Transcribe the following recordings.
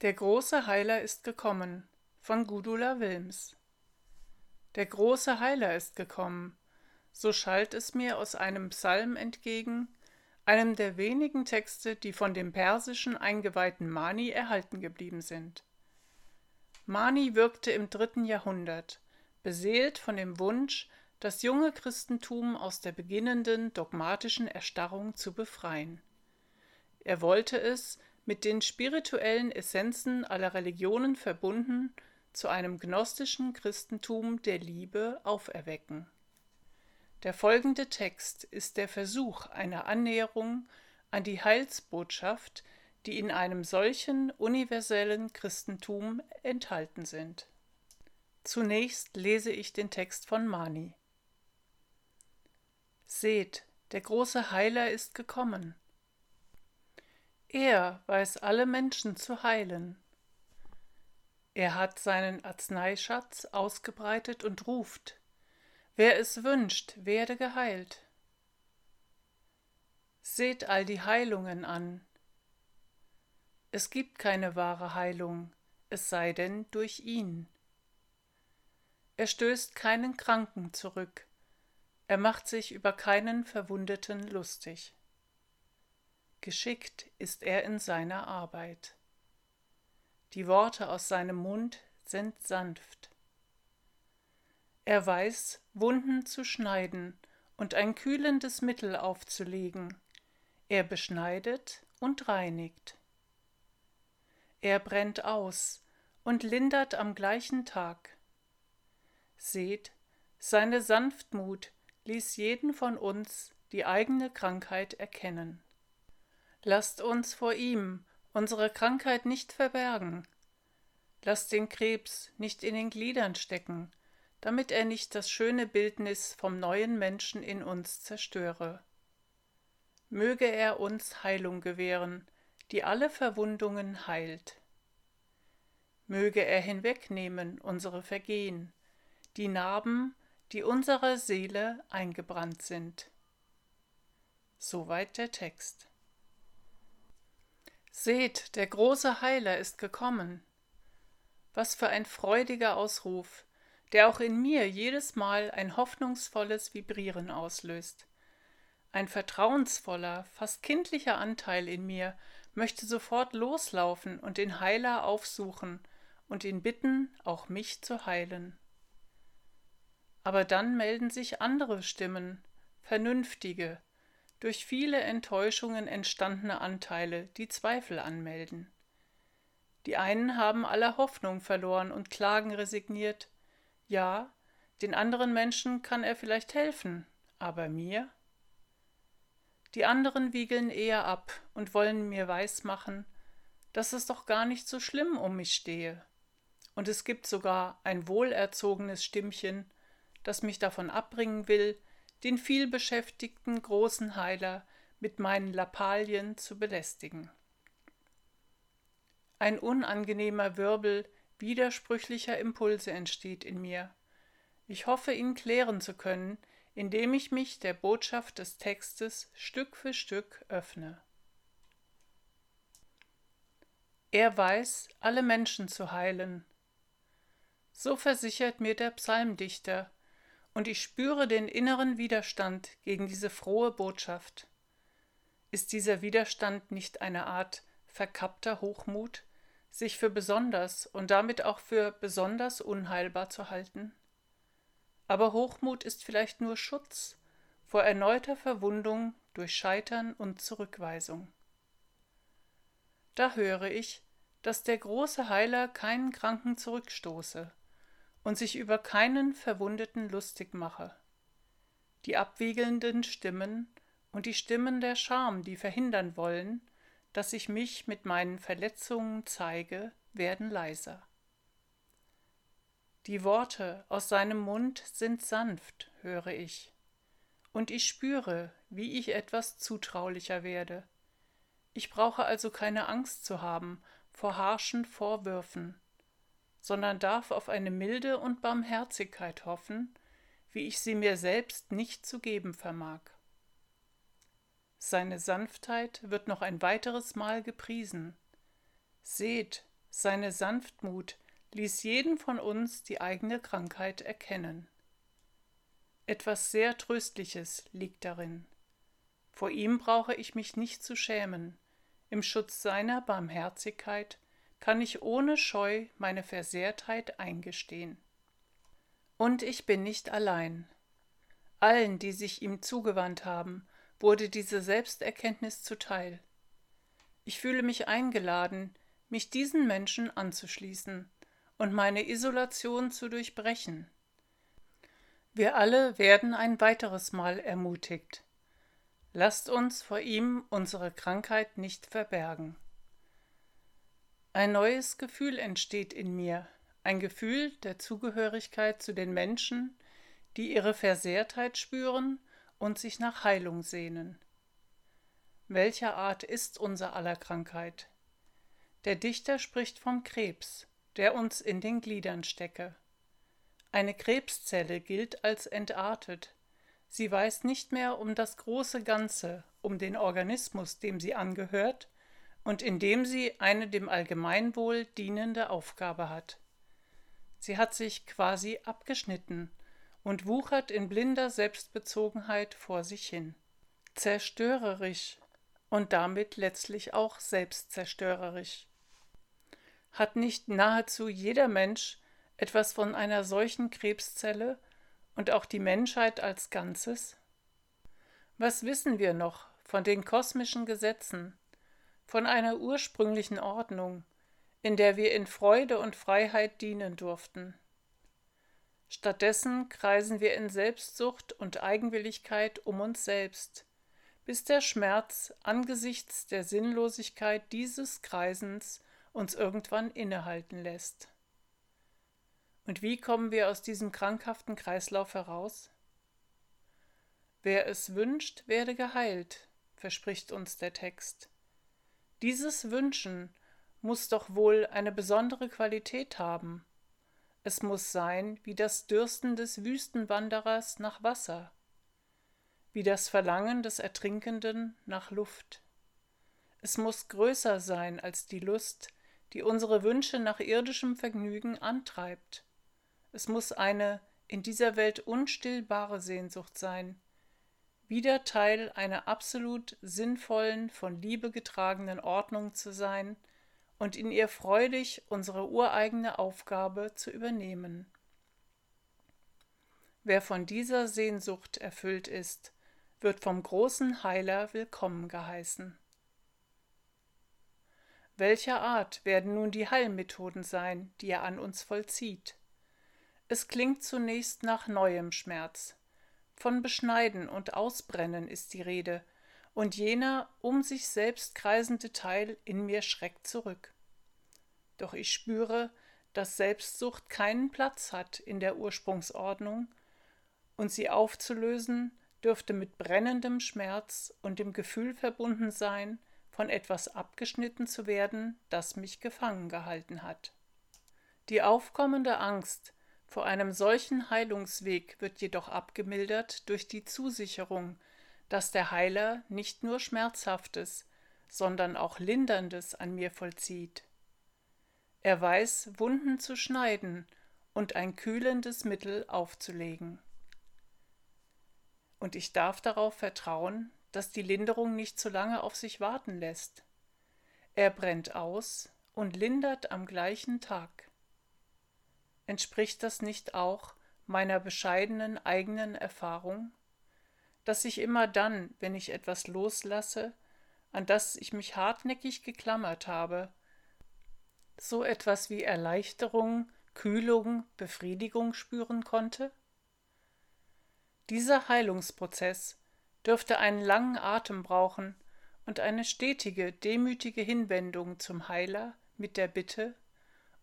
Der große Heiler ist gekommen von Gudula Wilms. Der große Heiler ist gekommen, so schallt es mir aus einem Psalm entgegen, einem der wenigen Texte, die von dem persischen eingeweihten Mani erhalten geblieben sind. Mani wirkte im dritten Jahrhundert, beseelt von dem Wunsch, das junge Christentum aus der beginnenden dogmatischen Erstarrung zu befreien. Er wollte es, mit den spirituellen Essenzen aller Religionen verbunden, zu einem gnostischen Christentum der Liebe auferwecken. Der folgende Text ist der Versuch einer Annäherung an die Heilsbotschaft, die in einem solchen universellen Christentum enthalten sind. Zunächst lese ich den Text von Mani. Seht, der große Heiler ist gekommen. Er weiß alle Menschen zu heilen. Er hat seinen Arzneischatz ausgebreitet und ruft, wer es wünscht, werde geheilt. Seht all die Heilungen an. Es gibt keine wahre Heilung, es sei denn durch ihn. Er stößt keinen Kranken zurück, er macht sich über keinen Verwundeten lustig. Geschickt ist er in seiner Arbeit. Die Worte aus seinem Mund sind sanft. Er weiß, Wunden zu schneiden und ein kühlendes Mittel aufzulegen. Er beschneidet und reinigt. Er brennt aus und lindert am gleichen Tag. Seht, seine Sanftmut ließ jeden von uns die eigene Krankheit erkennen. Lasst uns vor ihm unsere Krankheit nicht verbergen. Lasst den Krebs nicht in den Gliedern stecken, damit er nicht das schöne Bildnis vom neuen Menschen in uns zerstöre. Möge er uns Heilung gewähren, die alle Verwundungen heilt. Möge er hinwegnehmen unsere Vergehen, die Narben, die unserer Seele eingebrannt sind. Soweit der Text. Seht, der große Heiler ist gekommen. Was für ein freudiger Ausruf, der auch in mir jedes Mal ein hoffnungsvolles Vibrieren auslöst. Ein vertrauensvoller, fast kindlicher Anteil in mir möchte sofort loslaufen und den Heiler aufsuchen und ihn bitten, auch mich zu heilen. Aber dann melden sich andere Stimmen, vernünftige, durch viele Enttäuschungen entstandene Anteile, die Zweifel anmelden. Die einen haben aller Hoffnung verloren und klagen resigniert, ja, den anderen Menschen kann er vielleicht helfen, aber mir? Die anderen wiegeln eher ab und wollen mir weismachen, dass es doch gar nicht so schlimm um mich stehe. Und es gibt sogar ein wohlerzogenes Stimmchen, das mich davon abbringen will, den vielbeschäftigten großen Heiler mit meinen Lappalien zu belästigen. Ein unangenehmer Wirbel widersprüchlicher Impulse entsteht in mir. Ich hoffe, ihn klären zu können, indem ich mich der Botschaft des Textes Stück für Stück öffne. Er weiß, alle Menschen zu heilen. So versichert mir der Psalmdichter, und ich spüre den inneren Widerstand gegen diese frohe Botschaft. Ist dieser Widerstand nicht eine Art verkappter Hochmut, sich für besonders und damit auch für besonders unheilbar zu halten? Aber Hochmut ist vielleicht nur Schutz vor erneuter Verwundung durch Scheitern und Zurückweisung. Da höre ich, dass der große Heiler keinen Kranken zurückstoße, und sich über keinen Verwundeten lustig mache. Die abwiegelnden Stimmen und die Stimmen der Scham, die verhindern wollen, dass ich mich mit meinen Verletzungen zeige, werden leiser. Die Worte aus seinem Mund sind sanft, höre ich, und ich spüre, wie ich etwas zutraulicher werde. Ich brauche also keine Angst zu haben vor harschen Vorwürfen, sondern darf auf eine Milde und Barmherzigkeit hoffen, wie ich sie mir selbst nicht zu geben vermag. Seine Sanftheit wird noch ein weiteres Mal gepriesen. Seht, seine Sanftmut ließ jeden von uns die eigene Krankheit erkennen. Etwas sehr Tröstliches liegt darin. Vor ihm brauche ich mich nicht zu schämen. Im Schutz seiner Barmherzigkeit kann ich ohne Scheu meine Versehrtheit eingestehen. Und ich bin nicht allein. Allen, die sich ihm zugewandt haben, wurde diese Selbsterkenntnis zuteil. Ich fühle mich eingeladen, mich diesen Menschen anzuschließen und meine Isolation zu durchbrechen. Wir alle werden ein weiteres Mal ermutigt. Lasst uns vor ihm unsere Krankheit nicht verbergen. Ein neues Gefühl entsteht in mir, ein Gefühl der Zugehörigkeit zu den Menschen, die ihre Versehrtheit spüren und sich nach Heilung sehnen. Welcher Art ist unser aller Krankheit? Der Dichter spricht vom Krebs, der uns in den Gliedern stecke. Eine Krebszelle gilt als entartet. Sie weiß nicht mehr um das große Ganze, um den Organismus, dem sie angehört, und in dem sie eine dem Allgemeinwohl dienende Aufgabe hat. Sie hat sich quasi abgeschnitten und wuchert in blinder Selbstbezogenheit vor sich hin. Zerstörerisch und damit letztlich auch selbstzerstörerisch. Hat nicht nahezu jeder Mensch etwas von einer solchen Krebszelle und auch die Menschheit als Ganzes? Was wissen wir noch von den kosmischen Gesetzen, von einer ursprünglichen Ordnung, in der wir in Freude und Freiheit dienen durften. Stattdessen kreisen wir in Selbstsucht und Eigenwilligkeit um uns selbst, bis der Schmerz angesichts der Sinnlosigkeit dieses Kreisens uns irgendwann innehalten lässt. Und wie kommen wir aus diesem krankhaften Kreislauf heraus? Wer es wünscht, werde geheilt, verspricht uns der Text. Dieses Wünschen muss doch wohl eine besondere Qualität haben. Es muss sein wie das Dürsten des Wüstenwanderers nach Wasser, wie das Verlangen des Ertrinkenden nach Luft. Es muss größer sein als die Lust, die unsere Wünsche nach irdischem Vergnügen antreibt. Es muss eine in dieser Welt unstillbare Sehnsucht sein, wieder Teil einer absolut sinnvollen, von Liebe getragenen Ordnung zu sein und in ihr freudig unsere ureigene Aufgabe zu übernehmen. Wer von dieser Sehnsucht erfüllt ist, wird vom großen Heiler willkommen geheißen. Welcher Art werden nun die Heilmethoden sein, die er an uns vollzieht? Es klingt zunächst nach neuem Schmerz, von Beschneiden und Ausbrennen ist die Rede, und jener um sich selbst kreisende Teil in mir schreckt zurück. Doch ich spüre, dass Selbstsucht keinen Platz hat in der Ursprungsordnung, und sie aufzulösen dürfte mit brennendem Schmerz und dem Gefühl verbunden sein, von etwas abgeschnitten zu werden, das mich gefangen gehalten hat. Die aufkommende Angst, vor einem solchen Heilungsweg wird jedoch abgemildert durch die Zusicherung, dass der Heiler nicht nur Schmerzhaftes, sondern auch Linderndes an mir vollzieht. Er weiß, Wunden zu schneiden und ein kühlendes Mittel aufzulegen. Und ich darf darauf vertrauen, dass die Linderung nicht zu lange auf sich warten lässt. Er brennt aus und lindert am gleichen Tag. Entspricht das nicht auch meiner bescheidenen eigenen Erfahrung, dass ich immer dann, wenn ich etwas loslasse, an das ich mich hartnäckig geklammert habe, so etwas wie Erleichterung, Kühlung, Befriedigung spüren konnte? Dieser Heilungsprozess dürfte einen langen Atem brauchen und eine stetige, demütige Hinwendung zum Heiler mit der Bitte,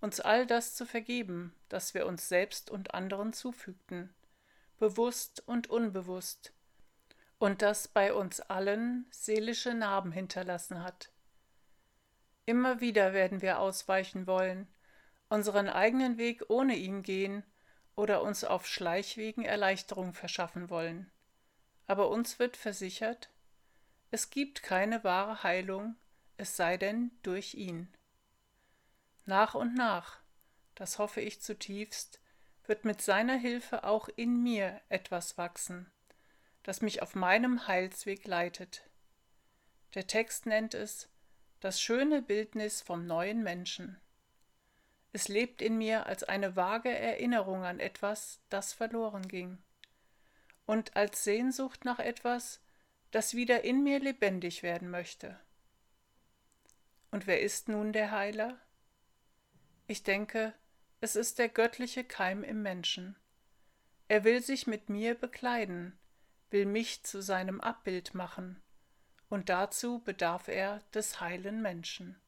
uns all das zu vergeben, das wir uns selbst und anderen zufügten, bewusst und unbewusst, und das bei uns allen seelische Narben hinterlassen hat. Immer wieder werden wir ausweichen wollen, unseren eigenen Weg ohne ihn gehen oder uns auf Schleichwegen Erleichterung verschaffen wollen. Aber uns wird versichert, es gibt keine wahre Heilung, es sei denn durch ihn. Nach und nach, das hoffe ich zutiefst, wird mit seiner Hilfe auch in mir etwas wachsen, das mich auf meinem Heilsweg leitet. Der Text nennt es das schöne Bildnis vom neuen Menschen. Es lebt in mir als eine vage Erinnerung an etwas, das verloren ging, und als Sehnsucht nach etwas, das wieder in mir lebendig werden möchte. Und wer ist nun der Heiler? Ich denke, es ist der göttliche Keim im Menschen. Er will sich mit mir bekleiden, will mich zu seinem Abbild machen, und dazu bedarf er des heilen Menschen.